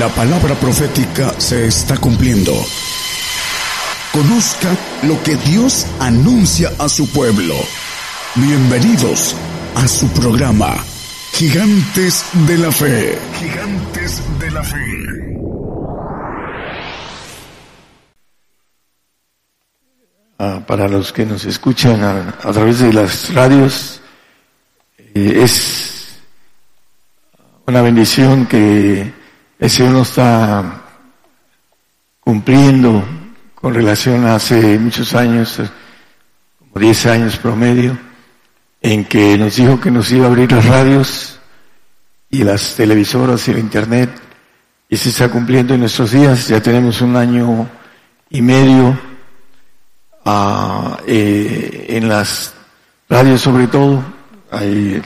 La palabra profética se está cumpliendo. Conozca lo que Dios anuncia a su pueblo. Bienvenidos a su programa, Gigantes de la Fe. Gigantes de la Fe. Ah, para los que nos escuchan a, través de las radios, eh, es una bendición que el Señor nos está cumpliendo con relación a hace muchos años, como 10 años promedio, en que nos dijo que nos iba a abrir las radios y las televisoras y el internet, y se está cumpliendo en nuestros días, ya tenemos un año y medio ah, eh, en las radios sobre todo, hay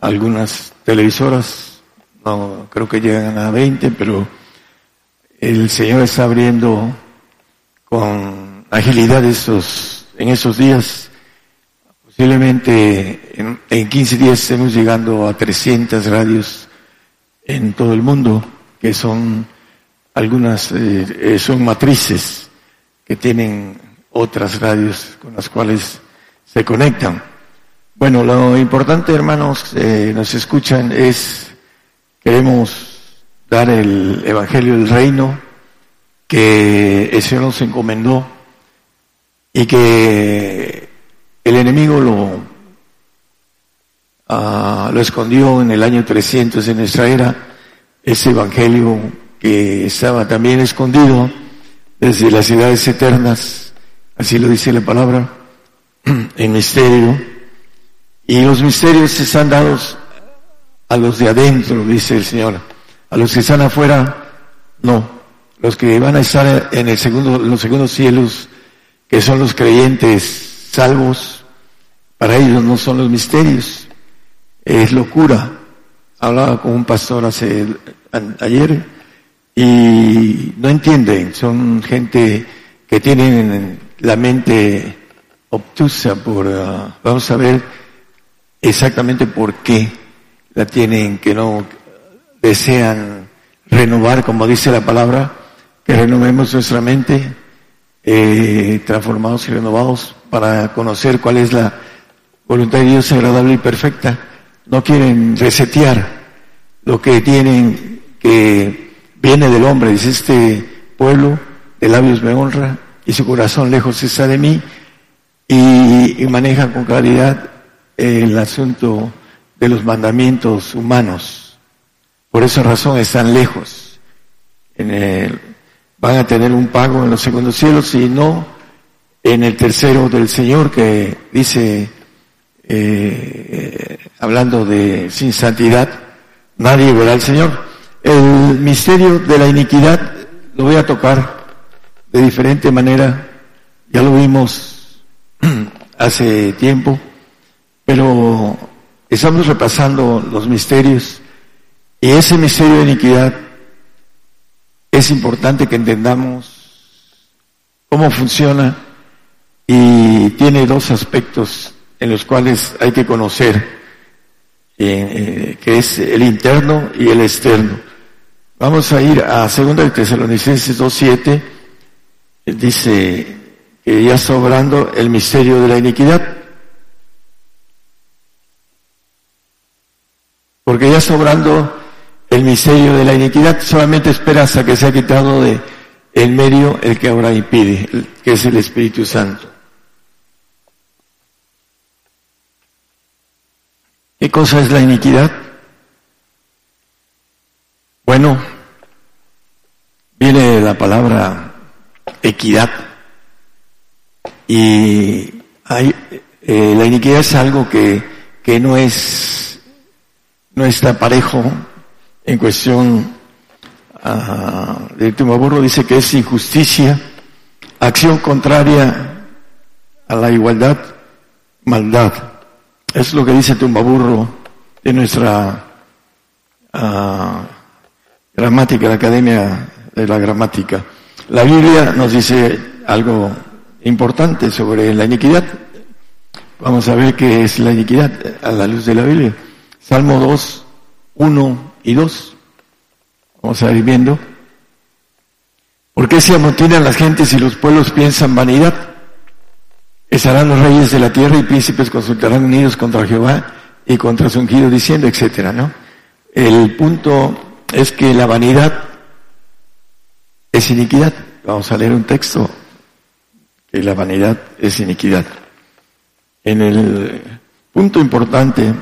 algunas televisoras no creo que llegan a 20, pero el Señor está abriendo con agilidad esos, en esos días. Posiblemente en, en 15 días estemos llegando a 300 radios en todo el mundo, que son algunas, eh, son matrices que tienen otras radios con las cuales se conectan. Bueno, lo importante, hermanos, eh, nos escuchan, es Queremos dar el Evangelio del Reino que el Señor nos encomendó y que el enemigo lo, ah, escondió en el año 300 en nuestra era, ese Evangelio que estaba también escondido desde las ciudades eternas, así lo dice la palabra, en misterio, y los misterios están dados a los de adentro, dice el Señor. A los que están afuera, no. Los que van a estar en el segundo, los segundos cielos, que son los creyentes salvos, para ellos no son los misterios. Es locura. Hablaba con un pastor hace, ayer y no entienden. Son gente que tienen la mente obtusa por, ah, vamos a ver exactamente por qué la tienen, que no desean renovar, como dice la palabra, que renovemos nuestra mente, eh, transformados y renovados para conocer cuál es la voluntad de Dios agradable y perfecta. No quieren resetear lo que tienen que viene del hombre, dice este pueblo de labios me honra y su corazón lejos está de mí y, y maneja con claridad el asunto de los mandamientos humanos. Por esa razón están lejos. En van a tener un pago en los segundos cielos y no en el tercero del Señor que dice, eh, hablando de sin santidad, nadie verá al Señor. El misterio de la iniquidad lo voy a tocar de diferente manera, ya lo vimos hace tiempo, pero Estamos repasando los misterios y ese misterio de iniquidad es importante que entendamos cómo funciona y tiene dos aspectos en los cuales hay que conocer, eh, eh, que es el interno y el externo. Vamos a ir a 2 de Tesalonicenses 2.7, dice que ya está obrando el misterio de la iniquidad. Porque ya sobrando el misterio de la iniquidad, solamente espera hasta que se ha quitado de el medio el que ahora impide, que es el Espíritu Santo. ¿Qué cosa es la iniquidad? Bueno, viene la palabra equidad y hay, eh, la iniquidad es algo que, que no es no está parejo en cuestión uh, de Tumaburro, dice que es injusticia, acción contraria a la igualdad, maldad. Es lo que dice Tumbaburro de nuestra uh, gramática, la Academia de la Gramática. La Biblia nos dice algo importante sobre la iniquidad. Vamos a ver qué es la iniquidad a la luz de la Biblia. Salmo 2, 1 y 2. Vamos a ir viendo. ¿Por qué se amotinan las gentes y los pueblos piensan vanidad? Estarán los reyes de la tierra y príncipes consultarán unidos contra Jehová y contra su ungido diciendo, etcétera, ¿no? El punto es que la vanidad es iniquidad. Vamos a leer un texto que la vanidad es iniquidad. En el punto importante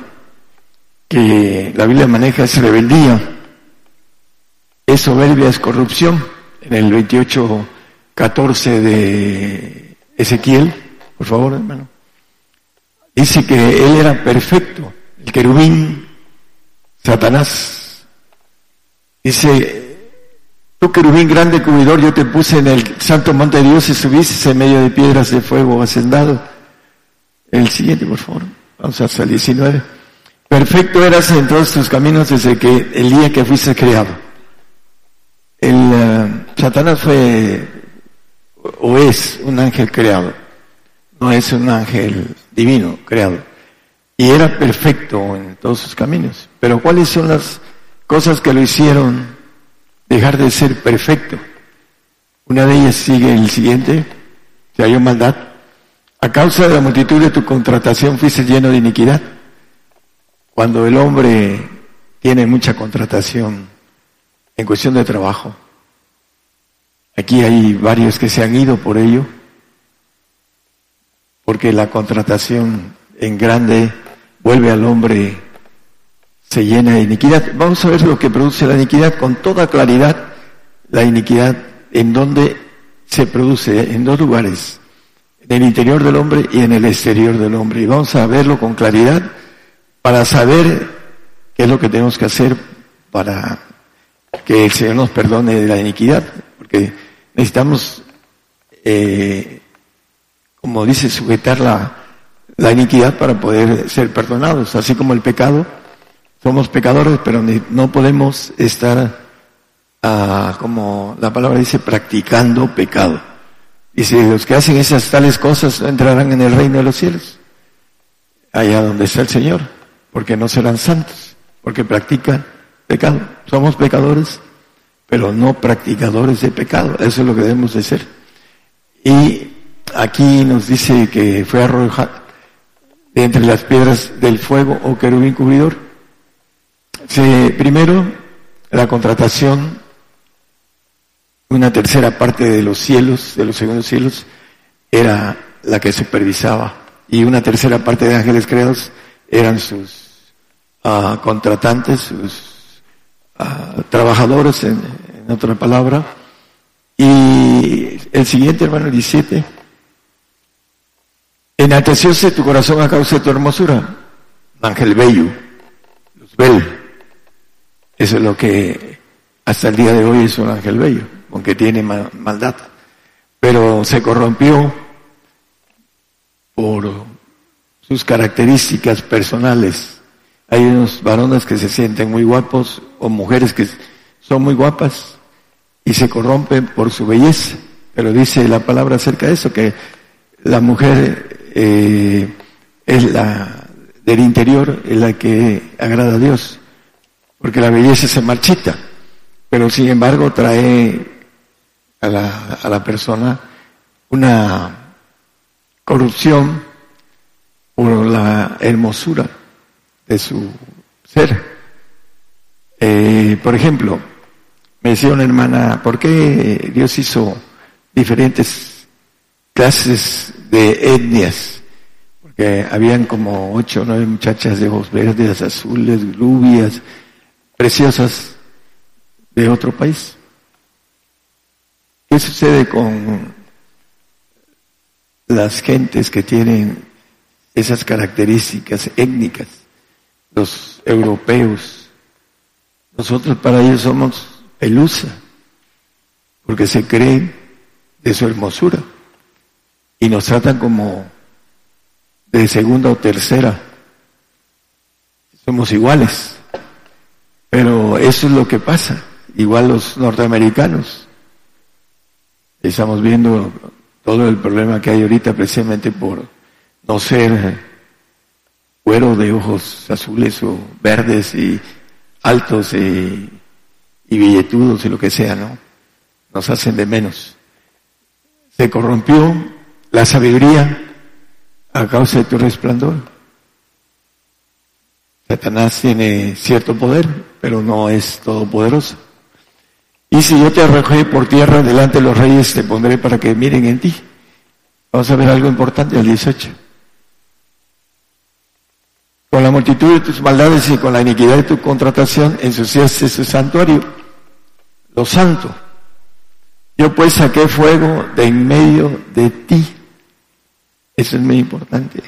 que la Biblia maneja es rebeldía, es soberbia, es corrupción. En el 28, 14 de Ezequiel, por favor, hermano, dice que él era perfecto, el querubín, Satanás. Dice, tú querubín grande cubridor, yo te puse en el santo monte de Dios y subiste en medio de piedras de fuego hacendado. El siguiente, por favor. Vamos hasta el 19. Perfecto eras en todos tus caminos desde que el día que fuiste creado. El uh, Satanás fue o es un ángel creado, no es un ángel divino creado. Y era perfecto en todos sus caminos. Pero ¿cuáles son las cosas que lo hicieron dejar de ser perfecto? Una de ellas sigue el siguiente, se halló maldad. A causa de la multitud de tu contratación fuiste lleno de iniquidad. Cuando el hombre tiene mucha contratación en cuestión de trabajo, aquí hay varios que se han ido por ello, porque la contratación en grande vuelve al hombre, se llena de iniquidad. Vamos a ver lo que produce la iniquidad con toda claridad. La iniquidad en donde se produce, en dos lugares, en el interior del hombre y en el exterior del hombre. Y vamos a verlo con claridad para saber qué es lo que tenemos que hacer para que el Señor nos perdone de la iniquidad, porque necesitamos, eh, como dice, sujetar la, iniquidad para poder ser perdonados, así como el pecado. Somos pecadores, pero no podemos estar, ah, como la palabra dice, practicando pecado. Y si los que hacen esas tales cosas entrarán en el reino de los cielos, allá donde está el Señor, porque no serán santos, porque practican pecado. Somos pecadores, pero no practicadores de pecado. Eso es lo que debemos de ser. Y aquí nos dice que fue arrojado, de entre las piedras del fuego o querubín cubridor. primero, la contratación, una tercera parte de los cielos, de los segundos cielos, era la que supervisaba y una tercera parte de ángeles creados eran sus uh, contratantes, sus uh, trabajadores, en, otra palabra. Y el siguiente, hermano, 17, Enaltecióse tu corazón a causa de tu hermosura. Ángel bello, Luzbel. Eso es lo que hasta el día de hoy es un ángel bello, aunque tiene maldad. Pero se corrompió por sus características personales. Hay unos varones que se sienten muy guapos o mujeres que son muy guapas y se corrompen por su belleza. Pero dice la palabra acerca de eso, que la mujer eh, es la del interior, es la que agrada a Dios, porque la belleza se marchita, pero sin embargo trae a la, a la persona una corrupción por la hermosura de su ser. Eh, por ejemplo, me decía una hermana, ¿por qué Dios hizo diferentes clases de etnias, porque habían como ocho o nueve muchachas de ojos verdes, azules, rubias, preciosas de otro país. ¿Qué sucede con las gentes que tienen esas características étnicas? Los europeos. Nosotros para ellos somos pelusa, porque se creen de su hermosura y nos tratan como de segunda o tercera. Somos iguales. Pero eso es lo que pasa. Igual los norteamericanos. Estamos viendo todo el problema que hay ahorita precisamente por no ser cuero de ojos azules o verdes y altos y, y billetudos y lo que sea, ¿no? Nos hacen de menos. Se corrompió la sabiduría a causa de tu resplandor. Satanás tiene cierto poder, pero no es todopoderoso. Y si yo te arrojé por tierra delante de los reyes, te pondré para que miren en ti. Vamos a ver algo importante al 18. Con la multitud de tus maldades y con la iniquidad de tu contratación ensuciaste su santuario, lo santo. Yo pues saqué fuego de en medio de ti. Eso es muy importante.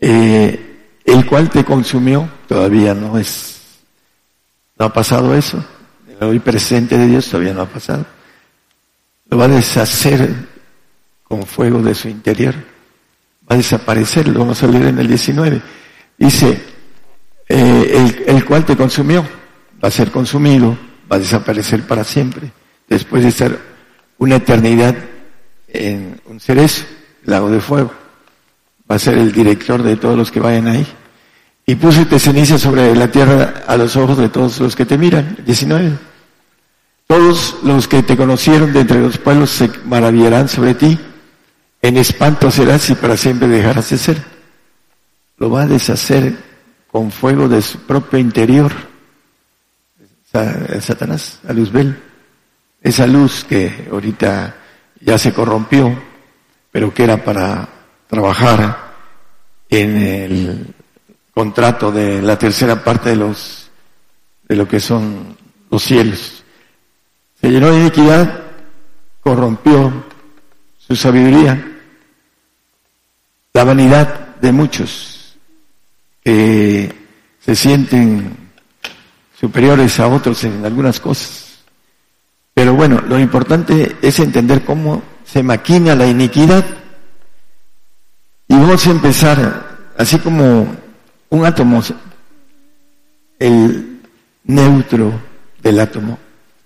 Eh, el cual te consumió, todavía no es, no ha pasado eso. El hoy presente de Dios todavía no ha pasado. Lo va a deshacer con fuego de su interior va a desaparecer, lo vamos a leer en el 19. Dice, eh, el, cual te consumió, va a ser consumido, va a desaparecer para siempre, después de estar una eternidad en un cerezo, lago de fuego. Va a ser el director de todos los que vayan ahí. Y púsete ceniza sobre la tierra a los ojos de todos los que te miran. 19. Todos los que te conocieron de entre los pueblos se maravillarán sobre ti en espanto serás y para siempre dejarás de ser. Lo va a deshacer con fuego de su propio interior. Satanás, a Luzbel. Esa luz que ahorita ya se corrompió, pero que era para trabajar en el contrato de la tercera parte de los de lo que son los cielos. Se llenó de iniquidad, corrompió su sabiduría, la vanidad de muchos que se sienten superiores a otros en algunas cosas. Pero bueno, lo importante es entender cómo se maquina la iniquidad. Y vamos a empezar, así como un átomo, el neutro del átomo,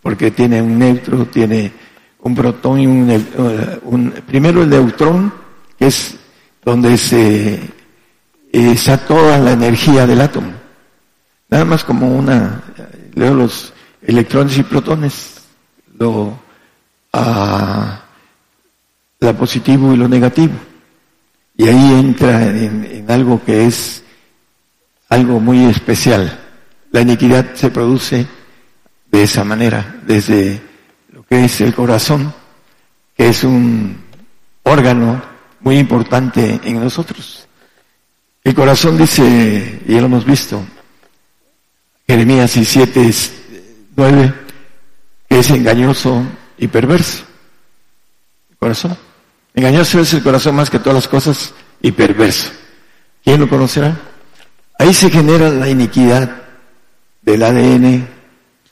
porque tiene un neutro, tiene un protón y un, eh, un primero el neutrón, que es donde se está toda la energía del átomo. Nada más como una, leo los electrones y protones, lo, a la positivo y lo negativo. Y ahí entra en, en algo que es algo muy especial. La iniquidad se produce de esa manera, desde lo que es el corazón, que es un órgano muy importante en nosotros. El corazón dice, y ya lo hemos visto, Jeremías 17, 9, que es engañoso y perverso. El corazón. Engañoso es el corazón más que todas las cosas y perverso. ¿Quién lo conocerá? Ahí se genera la iniquidad del ADN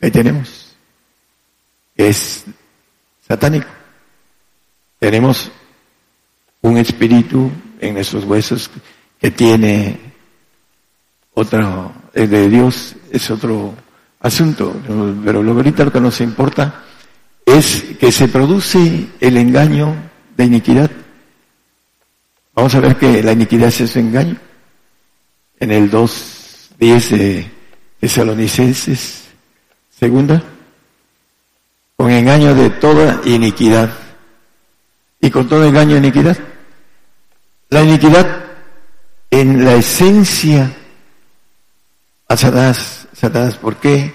que tenemos. Es satánico. Tenemos un espíritu en nuestros huesos que tiene otro, el de Dios es otro asunto, pero lo ahorita lo que nos importa es que se produce el engaño de iniquidad. Vamos a ver que la iniquidad es ese engaño. En el 2.10 de Tesalonicenses, segunda, con engaño de toda iniquidad y con todo engaño e iniquidad. La iniquidad en la esencia a Satanás, Satanás, ¿por qué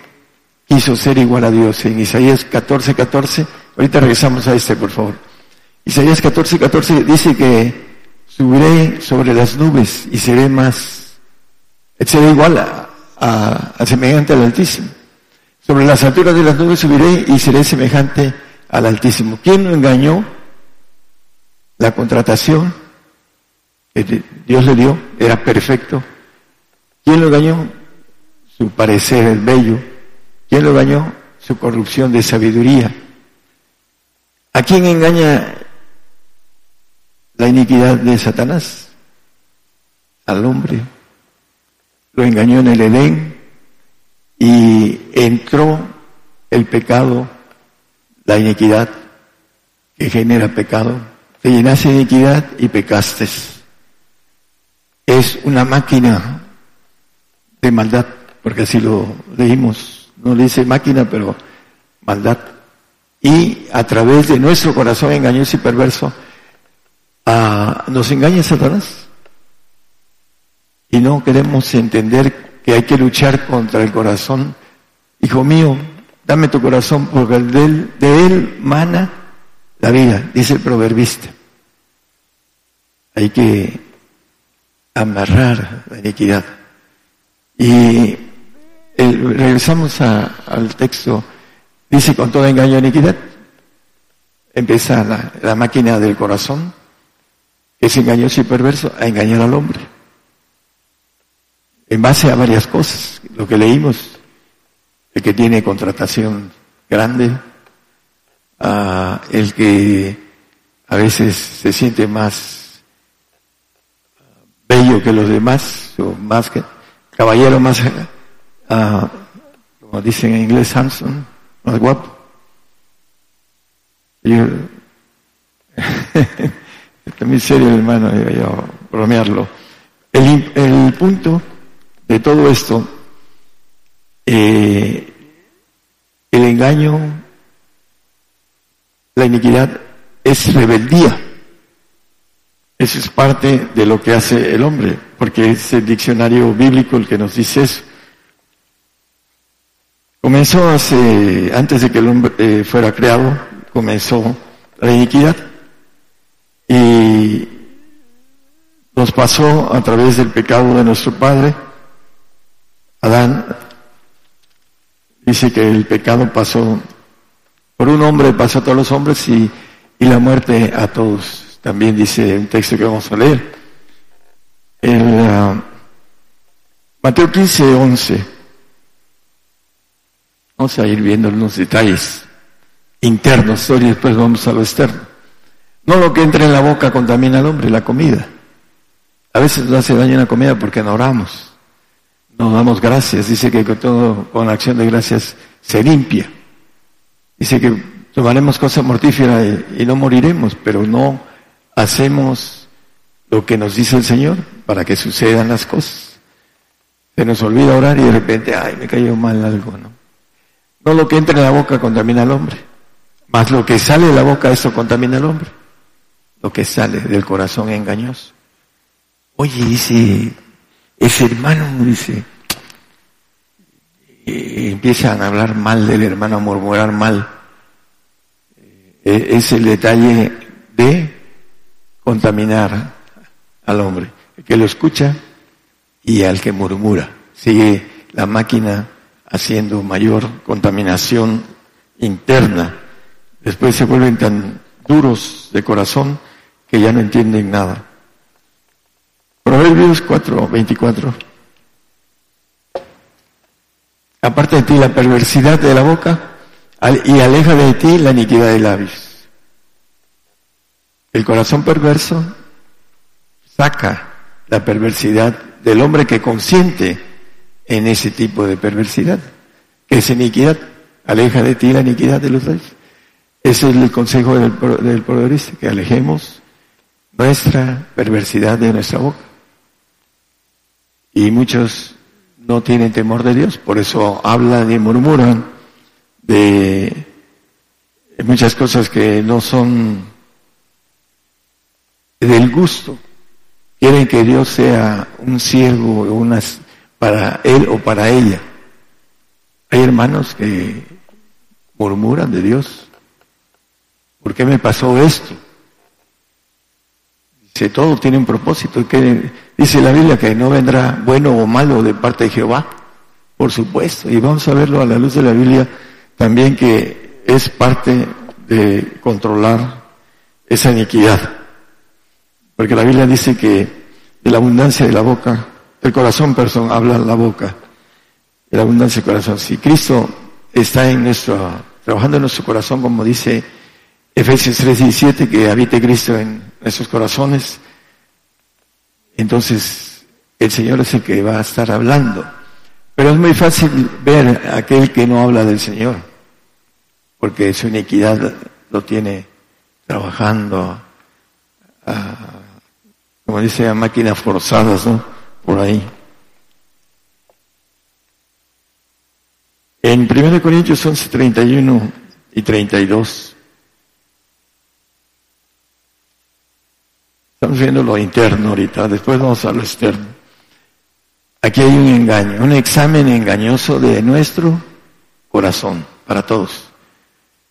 quiso ser igual a Dios? En Isaías 14, 14, ahorita regresamos a este, por favor. Isaías 14, 14 dice que subiré sobre las nubes y seré más, seré igual a, semejante al Altísimo. Sobre las alturas de las nubes subiré y seré semejante al Altísimo. ¿Quién lo engañó? La contratación Dios le dio era perfecto. ¿Quién lo engañó? Su parecer el bello. ¿Quién lo engañó? Su corrupción de sabiduría. ¿A quién engaña la iniquidad de Satanás? Al hombre. Lo engañó en el Edén y entró el pecado, la iniquidad que genera pecado te llenaste de iniquidad y pecaste. Es una máquina de maldad, porque así lo leímos, no le dice máquina, pero maldad. Y a través de nuestro corazón engañoso y perverso, ah, nos engaña Satanás. Y no queremos entender que hay que luchar contra el corazón. Hijo mío, dame tu corazón porque de él, de él mana la vida, dice el proverbista. Hay que amarrar la iniquidad. Y regresamos al texto, dice con todo engaño iniquidad. Empieza la, la máquina del corazón, que es engañoso y perverso, a engañar al hombre. En base a varias cosas, lo que leímos, el que tiene contratación grande, el que a veces se siente más bello que los demás, o más que caballero más, uh, como dicen en inglés, Samson, más guapo. Yo, muy serio hermano, yo bromearlo. El, el punto de todo esto, eh, el engaño, la iniquidad es rebeldía. Eso es parte de lo que hace el hombre, porque es el diccionario bíblico el que nos dice eso. Comenzó hace, antes de que el hombre eh, fuera creado, comenzó la iniquidad y nos pasó a través del pecado de nuestro padre. Adán dice que el pecado pasó por un hombre, pasó a todos los hombres y, y la muerte a todos. También dice un texto que vamos a leer. El, uh, Mateo 15, 11. Vamos a ir viendo unos detalles internos y después vamos a lo externo. No lo que entra en la boca contamina al hombre, la comida. A veces nos hace daño la comida porque no oramos. No damos gracias. Dice que con todo, con acción de gracias se limpia. Dice que tomaremos cosas mortíferas y no moriremos, pero no hacemos lo que nos dice el Señor para que sucedan las cosas. Se nos olvida orar y de repente, ay, me cayó mal algo, ¿no? No lo que entra en la boca contamina al hombre, más lo que sale de la boca, eso contamina al hombre. Lo que sale del corazón engañoso. Oye, dice, ese hermano, dice, y empiezan a hablar mal del hermano, a murmurar mal. Eh, es el detalle de contaminar al hombre, el que lo escucha y al que murmura. Sigue la máquina haciendo mayor contaminación interna. Después se vuelven tan duros de corazón que ya no entienden nada. Proverbios 4, 24. Aparte de ti la perversidad de la boca y aleja de ti la iniquidad de labios. El corazón perverso saca la perversidad del hombre que consiente en ese tipo de perversidad, que es iniquidad, aleja de ti la iniquidad de los reyes. Ese es el consejo del, del que alejemos nuestra perversidad de nuestra boca. Y muchos no tienen temor de Dios, por eso hablan y murmuran de muchas cosas que no son del gusto. Quieren que Dios sea un siervo unas, para él o para ella. Hay hermanos que murmuran de Dios. ¿Por qué me pasó esto? Dice, todo tiene un propósito. que dice la Biblia que no vendrá bueno o malo de parte de Jehová. Por supuesto. Y vamos a verlo a la luz de la Biblia también que es parte de controlar esa iniquidad. Porque la Biblia dice que de la abundancia de la boca, el corazón, perdón, habla la boca. De la abundancia del corazón. Si Cristo está en nuestro, trabajando en nuestro corazón, como dice Efesios 3:17, que habite Cristo en nuestros corazones, entonces el Señor es el que va a estar hablando. Pero es muy fácil ver a aquel que no habla del Señor, porque su iniquidad lo tiene trabajando como dice, a máquinas forzadas, ¿no? Por ahí. En 1 Corintios 11, 31 y 32, estamos viendo lo interno ahorita, después vamos a lo externo. Aquí hay un engaño, un examen engañoso de nuestro corazón para todos.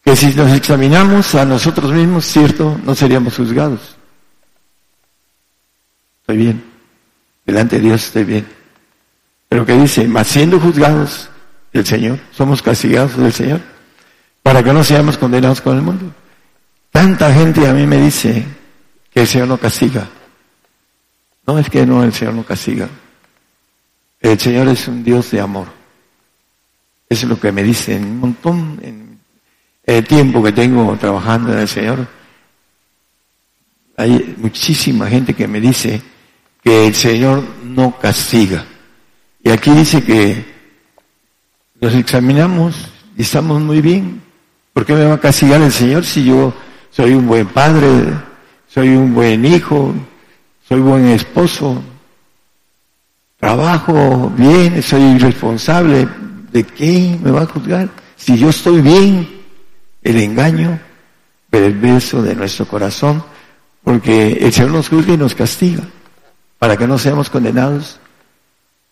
Que si nos examinamos a nosotros mismos, cierto, no seríamos juzgados. Bien. Delante de Dios estoy bien. Pero que dice, más siendo juzgados del Señor, somos castigados del Señor, para que no seamos condenados con el mundo. Tanta gente a mí me dice que el Señor no castiga. No es que no, el Señor no castiga. El Señor es un Dios de amor. Es lo que me dicen un montón en el tiempo que tengo trabajando en el Señor. Hay muchísima gente que me dice que el Señor no castiga. Y aquí dice que nos examinamos y estamos muy bien. ¿Por qué me va a castigar el Señor si yo soy un buen padre, soy un buen hijo, soy buen esposo, trabajo bien, soy responsable? ¿De qué me va a juzgar? Si yo estoy bien, el engaño perverso de nuestro corazón, porque el Señor nos juzga y nos castiga, para que no seamos condenados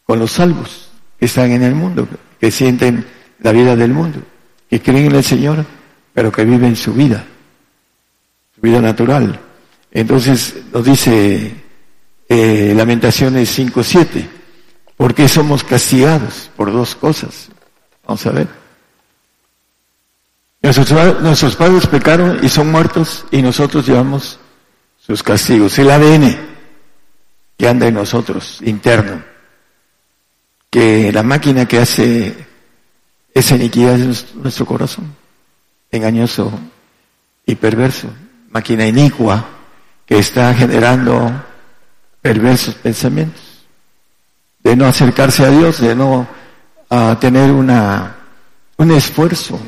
con los salvos que están en el mundo, que sienten la vida del mundo, que creen en el Señor, pero que viven su vida, su vida natural. Entonces nos dice eh, Lamentaciones 5.7, ¿por qué somos castigados? Por dos cosas. Vamos a ver. Nuestros, nuestros padres pecaron y son muertos y nosotros llevamos sus castigos. El ADN que anda en nosotros, interno que la máquina que hace esa iniquidad es nuestro corazón, engañoso y perverso, máquina inicua que está generando perversos pensamientos, de no acercarse a Dios, de no tener una, un esfuerzo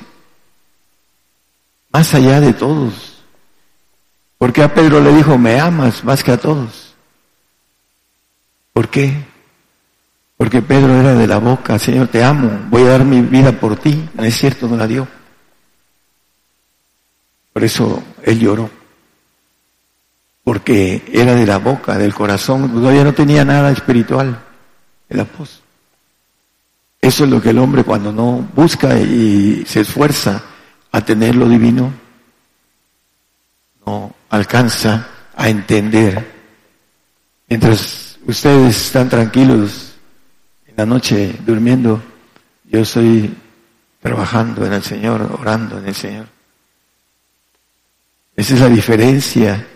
más allá de todos. Porque a Pedro le dijo, me amas más que a todos. ¿Por qué? Porque Pedro era de la boca, Señor, te amo, voy a dar mi vida por ti. Es cierto, no la dio. Por eso él lloró. Porque era de la boca, del corazón, todavía no tenía nada espiritual, el apóstol. Eso es lo que el hombre cuando no busca y se esfuerza a tener lo divino, no alcanza a entender. Mientras ustedes están tranquilos en la noche durmiendo, yo estoy trabajando en el Señor, orando en el Señor. Esa es la diferencia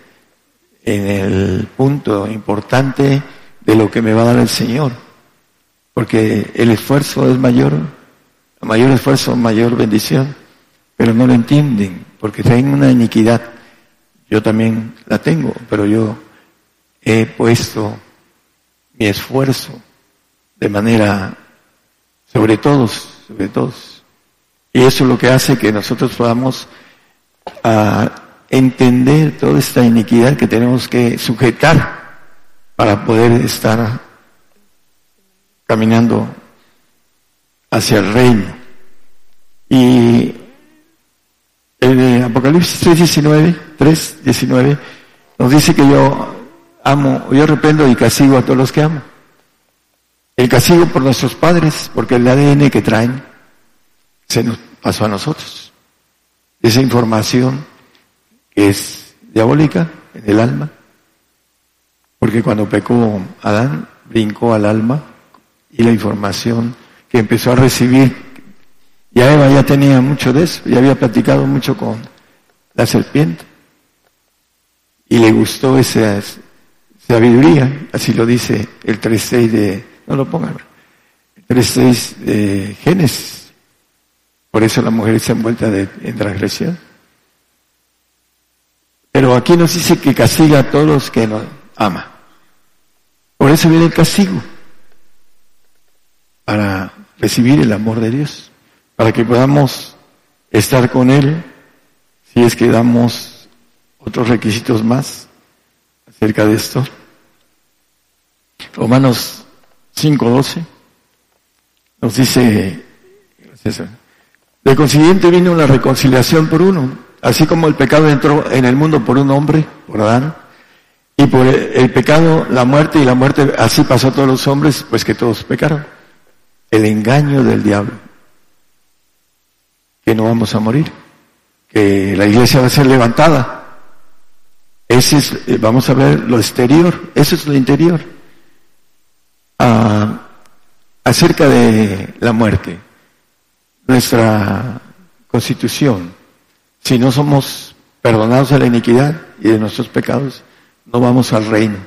en el punto importante de lo que me va a dar el Señor. Porque el esfuerzo es mayor, mayor esfuerzo, mayor bendición, pero no lo entienden, porque tienen una iniquidad. Yo también la tengo, pero yo he puesto mi esfuerzo de manera sobre todos, sobre todos. Y eso es lo que hace que nosotros podamos ah, entender toda esta iniquidad que tenemos que sujetar para poder estar caminando hacia el reino. Y el Apocalipsis 3.19, 3.19 nos dice que yo amo, yo arrependo y castigo a todos los que amo. El castigo por nuestros padres, porque el ADN que traen se nos pasó a nosotros. Esa información que es diabólica en el alma, porque cuando pecó Adán, brincó al alma y la información que empezó a recibir, ya Eva ya tenía mucho de eso, ya había platicado mucho con la serpiente y le gustó esa sabiduría, así lo dice el 3.6 de no lo pongan. 3.6 de Génesis. Por eso la mujer está envuelta de, en transgresión. Pero aquí nos dice que castiga a todos los que nos ama. Por eso viene el castigo. Para recibir el amor de Dios. Para que podamos estar con Él. Si es que damos otros requisitos más acerca de esto. Romanos 5.12 nos dice De consiguiente vino la reconciliación por uno, así como el pecado entró en el mundo por un hombre, por Adán, y por el pecado, la muerte y la muerte, así pasó a todos los hombres, pues que todos pecaron. El engaño del diablo. Que no vamos a morir. Que la iglesia va a ser levantada. Ese es, eh, vamos a ver lo exterior, eso es lo interior. Ah, acerca de la muerte, nuestra constitución, si no somos perdonados de la iniquidad y de nuestros pecados, no vamos al reino.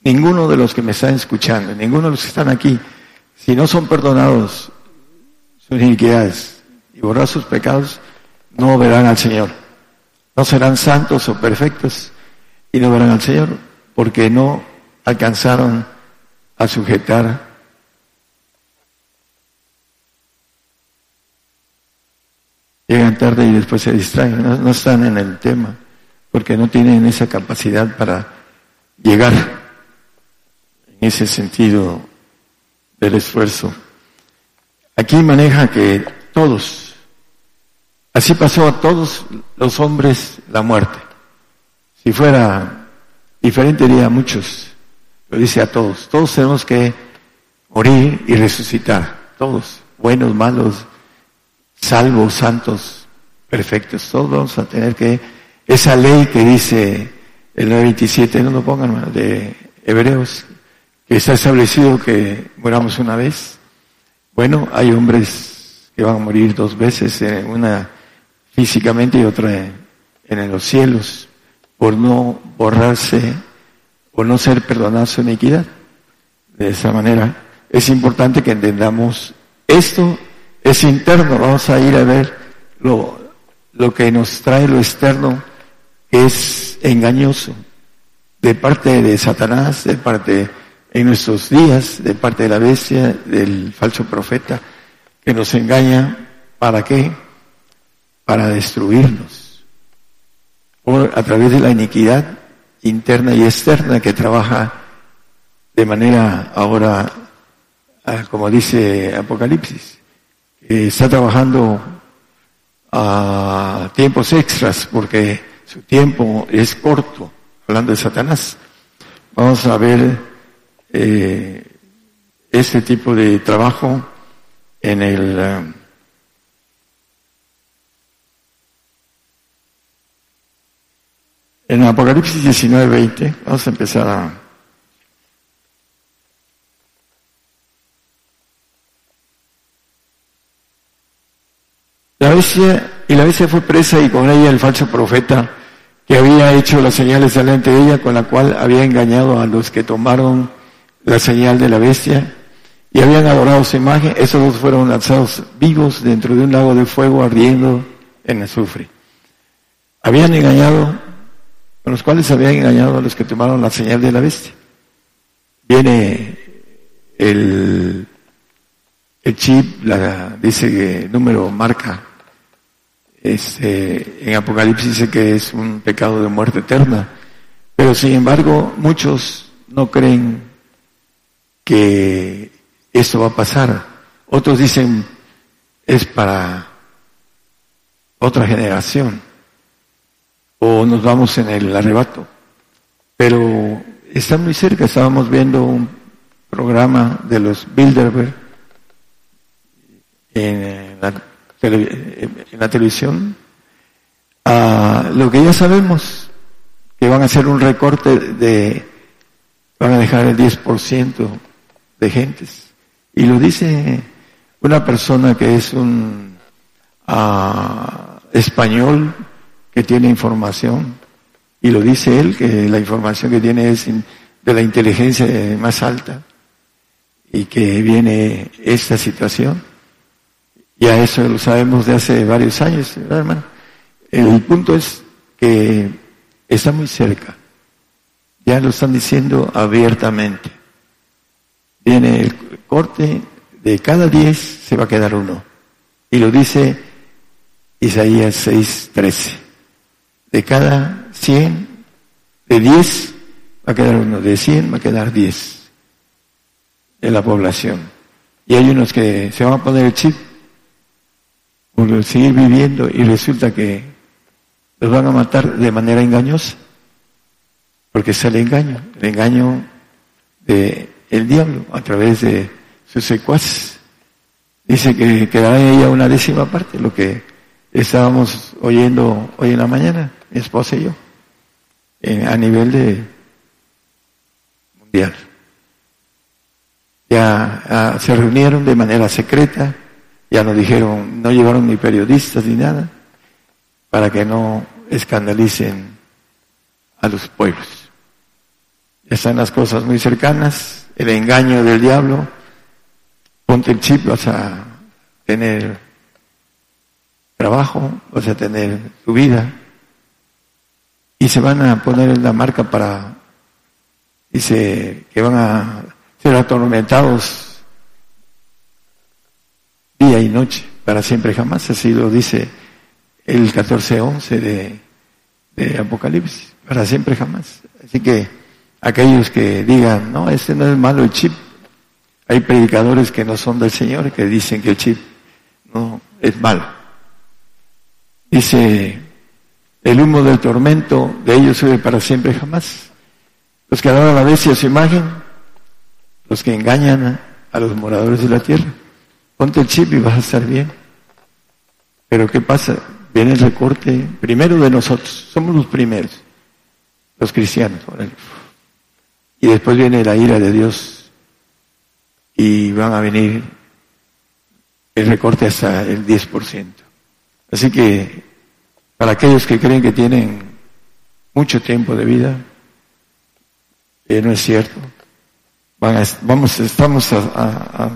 Ninguno de los que me están escuchando, ninguno de los que están aquí, si no son perdonados sus iniquidades y borrar sus pecados, no verán al Señor. No serán santos o perfectos y no verán al Señor porque no alcanzaron a sujetar llegan tarde y después se distraen, no, están en el tema porque no tienen esa capacidad para llegar en ese sentido del esfuerzo. Aquí maneja que todos, así pasó a todos los hombres la muerte. Si fuera diferente diría a muchos, lo dice a todos, todos tenemos que morir y resucitar, todos, buenos, malos, salvos, santos, perfectos, todos vamos a tener que esa ley que dice el 927, no lo pongan, de Hebreos, que está establecido que muramos una vez. Bueno, hay hombres que van a morir dos veces, eh, una físicamente y otra en, los cielos, por no borrarse o no ser perdonados su iniquidad. De esa manera, es importante que entendamos esto es interno, vamos a ir a ver lo, lo que nos trae lo externo es engañoso de parte de Satanás, de parte en nuestros días, de parte de la bestia, del falso profeta, que nos engaña, ¿para qué? Para destruirnos. Por, a través de la iniquidad interna y externa que trabaja de manera ahora, ah, como dice Apocalipsis, está trabajando a tiempos extras porque su tiempo es corto, hablando de Satanás. Vamos a ver eh, este tipo de trabajo en el en Apocalipsis 19, 20. Vamos a empezar a La bestia, y la bestia fue presa y con ella el falso profeta que había hecho las señales delante de ella, con la cual había engañado a los que tomaron la señal de la bestia y habían adorado su imagen. Esos dos fueron lanzados vivos dentro de un lago de fuego ardiendo en azufre. Habían engañado, con los cuales habían engañado a los que tomaron la señal de la bestia. Viene el, chip, la, dice que número marca este, en Apocalipsis dice que es un pecado de muerte eterna, pero sin embargo muchos no creen que eso va a pasar. Otros dicen es para otra generación o nos vamos en el arrebato. Pero está muy cerca, estábamos viendo un programa de los Bilderberg en la en la televisión, a lo que ya sabemos, que van a hacer un recorte de, van a dejar el 10% de gentes. Y lo dice una persona que es un ah, español que tiene información, y lo dice él, que la información que tiene es de la inteligencia más alta, y que viene esta situación. Ya eso lo sabemos de hace varios años, ¿verdad, hermano? El punto es que está muy cerca. Ya lo están diciendo abiertamente. Viene el corte, de cada diez se va a quedar uno. Y lo dice Isaías 6:13. De cada cien, de diez va a quedar uno, de cien va a quedar diez de la población. Y hay unos que se van a poner el chip por seguir viviendo y resulta que los van a matar de manera engañosa, porque es el engaño, el engaño de el diablo a través de sus secuaces. Dice que quedará ella una décima parte, lo que estábamos oyendo hoy en la mañana, mi esposa y yo, a nivel de mundial. Ya ah, se reunieron de manera secreta, ya nos dijeron, no llevaron ni periodistas ni nada, para que no escandalicen a los pueblos. Están las cosas muy cercanas, el engaño del diablo, ponte el chip, vas a tener trabajo, vas a tener tu vida, y se van a poner la marca para, dice que van a ser atormentados día y noche, para siempre jamás, así lo dice el 14.11 de, de Apocalipsis, para siempre jamás. Así que aquellos que digan, no, este no es malo el chip, hay predicadores que no son del Señor que dicen que el chip no es malo. Dice, el humo del tormento de ellos sube para siempre jamás. Los que adoran a bestia su imagen, los que engañan a los moradores de la tierra. Ponte el chip y vas a estar bien. Pero ¿qué pasa? Viene el recorte primero de nosotros, somos los primeros, los cristianos. Y después viene la ira de Dios y van a venir el recorte hasta el 10%. Así que para aquellos que creen que tienen mucho tiempo de vida, eh, no es cierto. vamos, estamos a,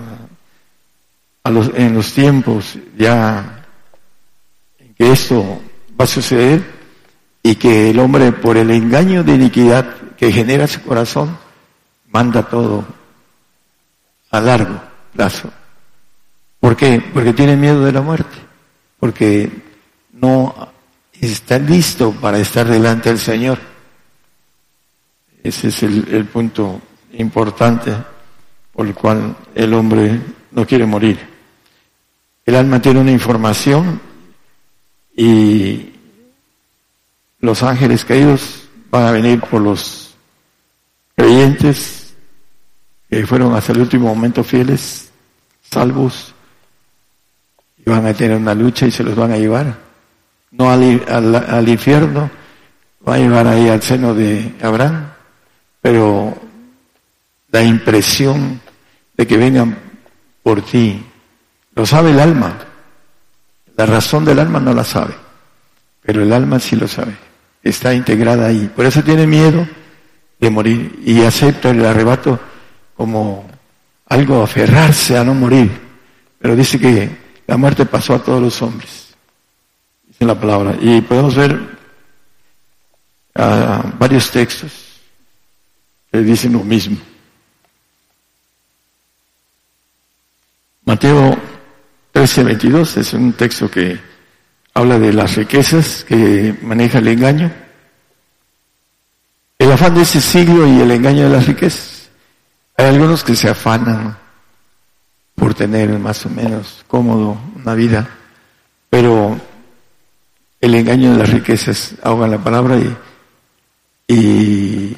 los, en los tiempos ya en que esto va a suceder y que el hombre por el engaño de iniquidad que genera su corazón manda todo a largo plazo. ¿Por qué? Porque tiene miedo de la muerte, porque no está listo para estar delante del Señor. Ese es el, punto importante por el cual el hombre no quiere morir. El alma tiene una información y los ángeles caídos van a venir por los creyentes que fueron hasta el último momento fieles, salvos, van a tener una lucha y se los van a llevar. No al, al, infierno, va a llevar ahí al seno de Abraham, pero la impresión de que vengan por ti, lo sabe el alma. La razón del alma no la sabe, pero el alma sí lo sabe. Está integrada ahí. Por eso tiene miedo de morir y acepta el arrebato como algo aferrarse a no morir. Pero dice que la muerte pasó a todos los hombres. Dice la palabra. Y podemos ver uh, varios textos que dicen lo mismo. Mateo 13, 22 es un texto que habla de las riquezas que maneja el engaño. El afán de ese siglo y el engaño de las riquezas. Hay algunos que se afanan por tener más o menos cómodo una vida, pero el engaño de las riquezas ahoga la palabra y, y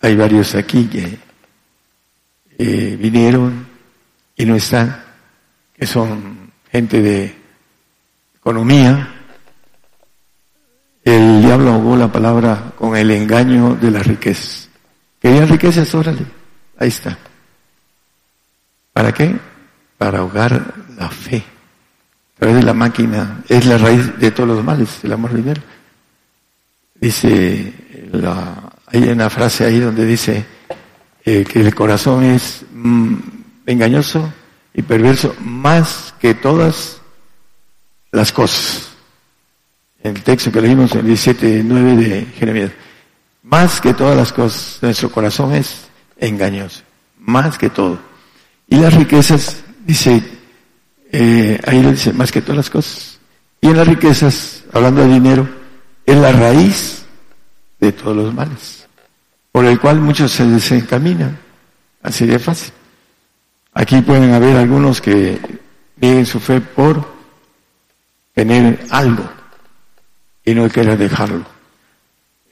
hay varios aquí que vinieron y no están, que son gente de economía. El diablo ahogó la palabra con el engaño de las riquezas. ¿Querían riquezas? Órale. Ahí está. ¿Para qué? Para ahogar la fe. A través de la máquina es la raíz de todos los males, el amor dinero. Dice, la, hay una frase ahí donde dice eh, que el corazón es mm, engañoso y perverso más que todas las cosas. El texto que leímos en el 17.9 de Jeremías. Más que todas las cosas, nuestro corazón es engañoso, más que todo. Y las riquezas, dice, eh, ahí lo dice, más que todas las cosas. Y en las riquezas, hablando de dinero, es la raíz de todos los males, por el cual muchos se desencaminan, así de fácil. Aquí pueden haber algunos que nieguen su fe por tener algo y no querer dejarlo.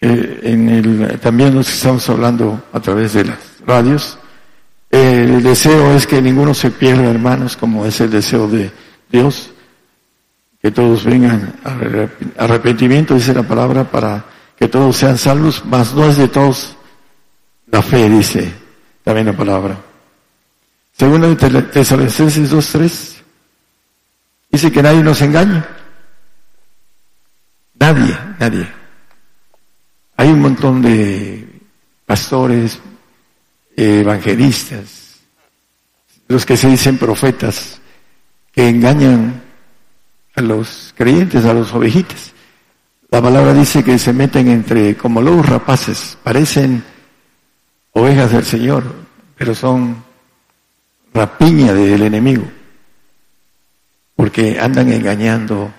Eh, en el, también nos estamos hablando a través de las radios. El deseo es que ninguno se pierda, hermanos, como es el deseo de Dios, que todos vengan a arrepentimiento, dice la palabra, para que todos sean salvos, mas no es de todos la fe, dice también la palabra. Según de Tesalonicenses 2.3, dice que nadie nos engaña. Nadie, nadie. Hay un montón de pastores, evangelistas, los que se dicen profetas, que engañan a los creyentes, a los ovejitas. La palabra dice que se meten entre como lobos rapaces, parecen ovejas del Señor, pero son rapiña del enemigo, porque andan engañando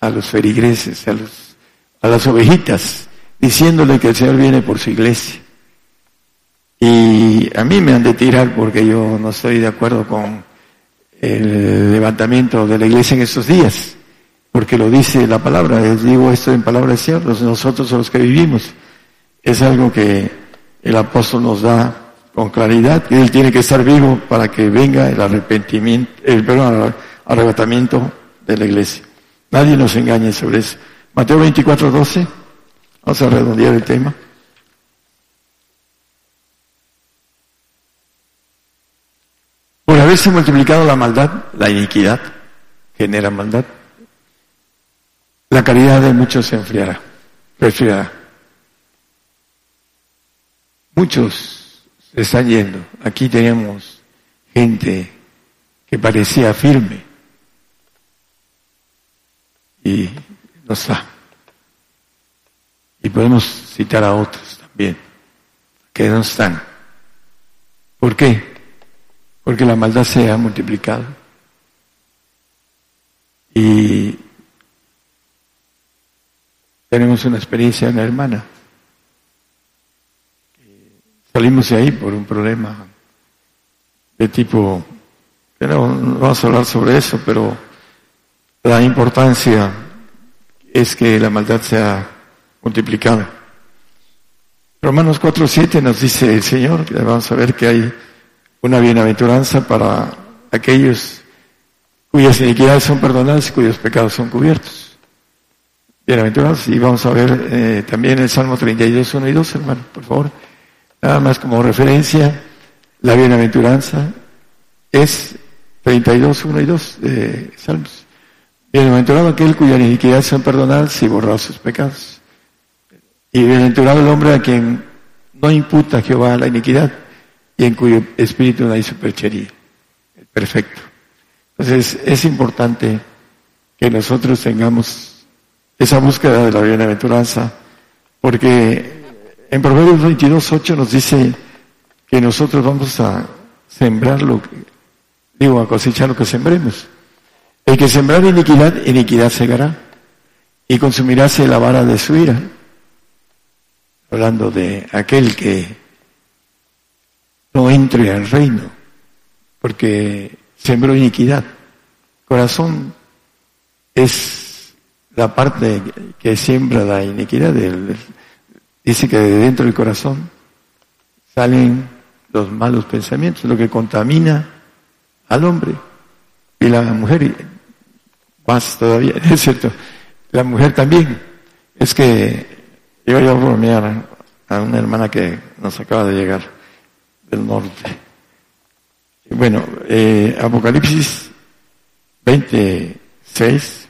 a los ferigreses, a, los, a las ovejitas, diciéndole que el Señor viene por su iglesia. Y a mí me han de tirar porque yo no estoy de acuerdo con el levantamiento de la iglesia en estos días, porque lo dice la palabra, digo esto en palabra de Señor, nosotros los que vivimos. Es algo que el apóstol nos da con claridad que él tiene que estar vivo para que venga el arrepentimiento, el perdón, arrebatamiento de la iglesia. Nadie nos engañe sobre eso. Mateo 24, 12. Vamos a redondear el tema. Haberse multiplicado la maldad, la iniquidad genera maldad. La caridad de muchos se enfriará, resfriará. Muchos se están yendo. Aquí tenemos gente que parecía firme y no está. Y podemos citar a otros también que no están. ¿Por qué? Porque la maldad se ha multiplicado. Y tenemos una experiencia de una hermana Salimos de ahí por un problema de tipo, no vamos a hablar sobre eso, pero la importancia es que la maldad sea multiplicada. Romanos 4.7 nos dice el Señor, que vamos a ver que hay una bienaventuranza para aquellos cuyas iniquidades son perdonadas y cuyos pecados son cubiertos. Bienaventurados. Y vamos a ver eh, también el Salmo 32, 1 y 2, hermano, por favor. Nada más como referencia, la bienaventuranza es 32, 1 y 2 de Salmos. Bienaventurado aquel cuya iniquidad son perdonadas y borrados sus pecados. Y bienaventurado el hombre a quien no imputa Jehová la iniquidad y en cuyo espíritu no hay superchería. Perfecto. Entonces es importante que nosotros tengamos esa búsqueda de la bienaventuranza, porque en Proverbios 22, 8 nos dice que nosotros vamos a sembrar lo que, digo, a cosechar lo que sembremos. El que sembrar iniquidad, iniquidad segará, y consumiráse la vara de su ira. Hablando de aquel que no entre al reino, porque sembró iniquidad. Corazón es la parte que siembra la iniquidad, Dice que de dentro del corazón salen los malos pensamientos, lo que contamina al hombre. Y la mujer, más todavía, es cierto, la mujer también. Es que yo iba a bromear a una hermana que nos acaba de llegar del norte. Bueno, eh, Apocalipsis 26,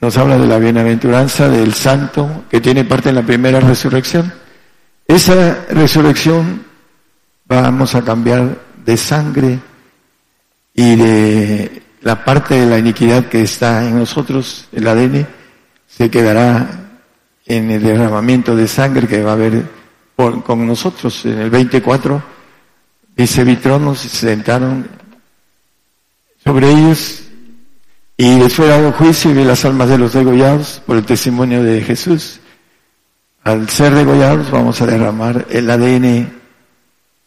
nos habla de la bienaventuranza del santo que tiene parte en la primera resurrección. Esa resurrección vamos a cambiar de sangre y de la parte de la iniquidad que está en nosotros, el ADN, se quedará en el derramamiento de sangre que va a haber con nosotros. En el 24 dice Vitronos se sentaron sobre ellos y les fue dado juicio y vi las almas de los degollados por el testimonio de Jesús. Al ser degollados vamos a derramar el ADN en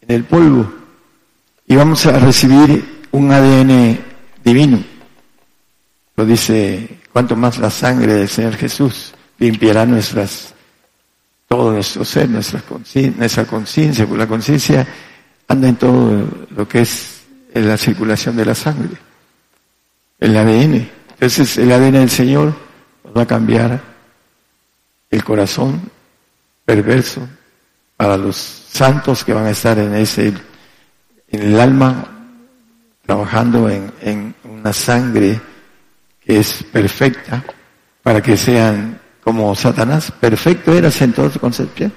el polvo y vamos a recibir un ADN divino. Lo dice, cuanto más la sangre del Señor Jesús limpiará nuestras, todo nuestro ser, nuestra conciencia, pues la conciencia anda en todo lo que es la circulación de la sangre, el ADN. Entonces el ADN del Señor nos va a cambiar el corazón perverso para los santos que van a estar en ese, en el alma, trabajando en, en una sangre que es perfecta, para que sean como Satanás. Perfecto eras en toda su concepción.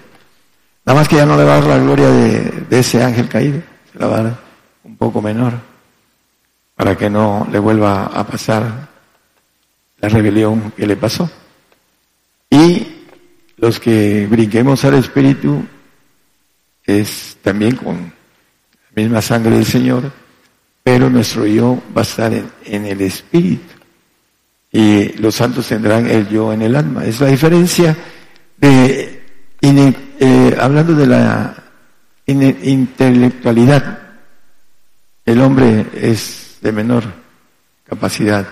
Nada más que ya no le va a dar la gloria de, ese ángel caído, se la va a dar un poco menor, para que no le vuelva a pasar la rebelión que le pasó. Y los que brinquemos al Espíritu es también con la misma sangre del Señor, pero nuestro yo va a estar en, el Espíritu. Y los santos tendrán el yo en el alma. Es la diferencia de, eh, hablando de la intelectualidad, el hombre es de menor capacidad.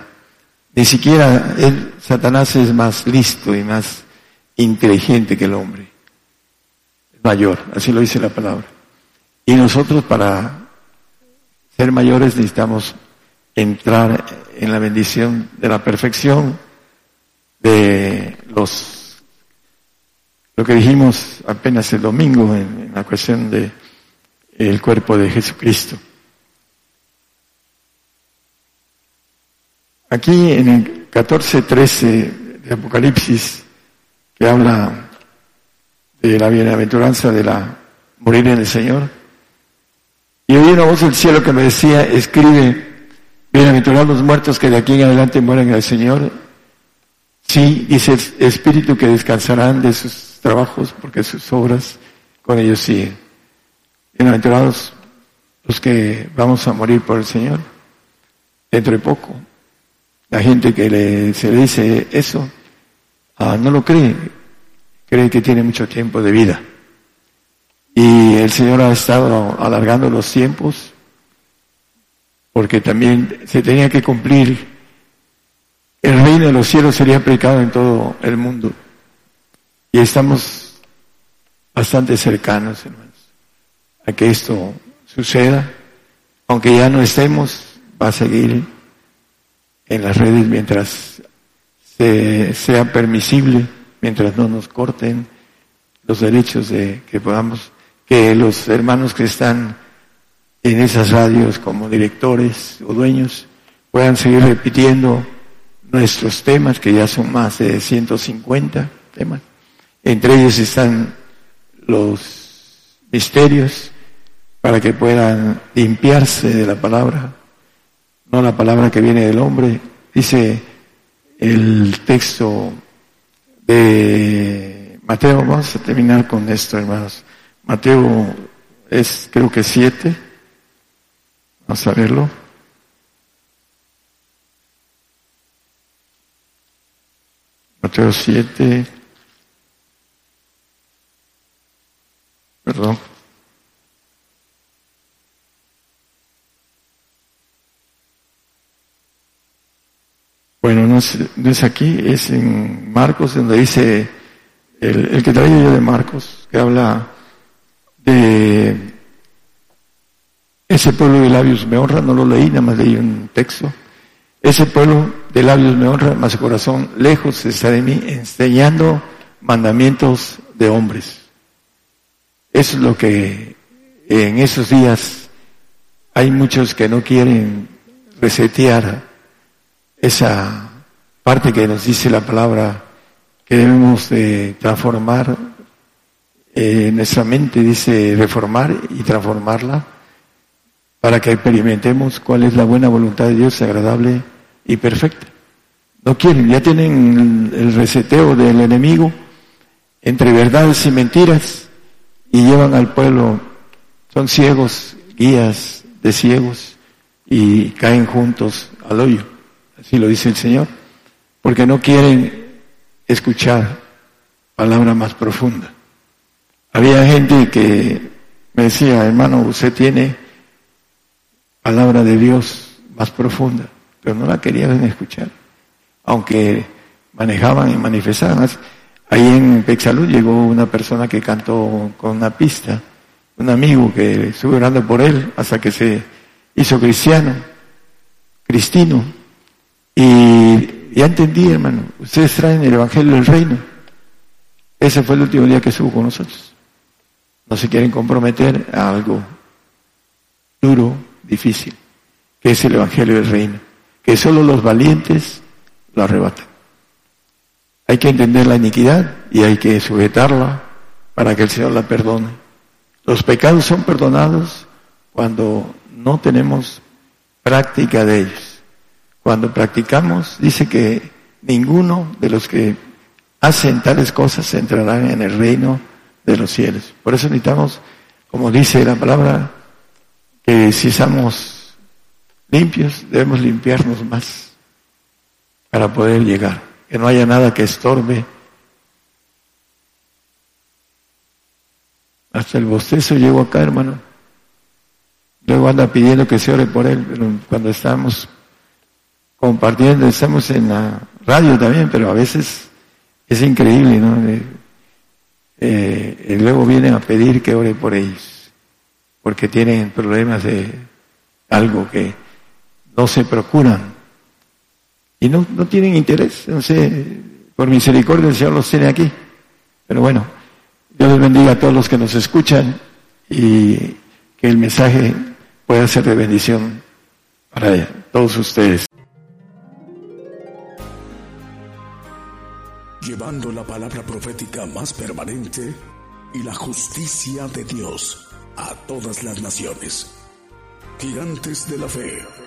Ni siquiera el Satanás es más listo y más inteligente que el hombre. Es mayor, así lo dice la palabra. Y nosotros para ser mayores necesitamos entrar en la bendición de la perfección de los lo que dijimos apenas el domingo en, la cuestión de el cuerpo de Jesucristo. Aquí en el 14:13 de Apocalipsis que habla de la bienaventuranza de la morir en el Señor. Y oí una voz del cielo que me decía, escribe, bienaventurados los muertos que de aquí en adelante mueren en el Señor. Sí, dice Espíritu que descansarán de sus trabajos porque sus obras con ellos siguen. Bienaventurados los que vamos a morir por el Señor dentro de poco. La gente que le, se le dice eso, Ah, no lo cree, cree que tiene mucho tiempo de vida. Y el Señor ha estado alargando los tiempos porque también se tenía que cumplir. El reino de los cielos sería aplicado en todo el mundo. Y estamos bastante cercanos, hermanos, a que esto suceda. Aunque ya no estemos, va a seguir en las redes mientras sea permisible mientras no nos corten los derechos de que podamos, que los hermanos que están en esas radios como directores o dueños puedan seguir repitiendo nuestros temas, que ya son más de 150 temas. Entre ellos están los misterios para que puedan limpiarse de la palabra, no la palabra que viene del hombre. Dice el texto de Mateo. Vamos a terminar con esto, hermanos. Mateo es, creo que siete. A verlo. Mateo siete. Perdón. Bueno, no es, aquí, es en Marcos, donde dice, el, que traía yo de Marcos, que habla de ese pueblo de labios me honra, no lo leí, nada más leí un texto. Ese pueblo de labios me honra, mas corazón lejos está de mí, enseñando mandamientos de hombres. Eso es lo que en esos días hay muchos que no quieren resetear esa parte que nos dice la palabra que debemos de transformar eh, nuestra mente, dice reformar y transformarla para que experimentemos cuál es la buena voluntad de Dios, agradable y perfecta. No quieren, ya tienen el reseteo del enemigo entre verdades y mentiras y llevan al pueblo, son ciegos, guías de ciegos y caen juntos al hoyo así lo dice el Señor, porque no quieren escuchar palabra más profunda. Había gente que me decía, hermano, usted tiene palabra de Dios más profunda. pero no la querían escuchar, aunque manejaban y manifestaban. Ahí en Pexalud llegó una persona que cantó con una pista, un amigo que estuvo orando por él hasta que se hizo cristiano, cristino. Y ya entendí, hermano, ustedes traen el Evangelio del Reino. Ese fue el último día que estuvo con nosotros. No se quieren comprometer a algo duro, difícil, que es el Evangelio del Reino, que solo los valientes lo arrebatan. Hay que entender la iniquidad y hay que sujetarla para que el Señor la perdone. Los pecados son perdonados cuando no tenemos práctica de ellos. Cuando practicamos, dice que ninguno de los que hacen tales cosas entrarán en el reino de los cielos. Por eso necesitamos, como dice la palabra, si estamos limpios, debemos limpiarnos más para poder llegar que no haya nada que estorbe. Hasta el bostezo llegó acá, hermano. Luego anda pidiendo que se ore por él, pero cuando estamos compartiendo, estamos en la radio también, pero a veces es increíble, ¿no? Eh, y luego vienen a pedir que ore por ellos, porque tienen problemas de algo que no se procuran y no, no tienen interés. No sé, por misericordia el Señor los tiene aquí. Pero bueno, Dios les bendiga a todos los que nos escuchan y que el mensaje pueda ser de bendición para todos ustedes. Llevando la palabra profética más permanente y la justicia de Dios a todas las naciones. Gigantes de la fe.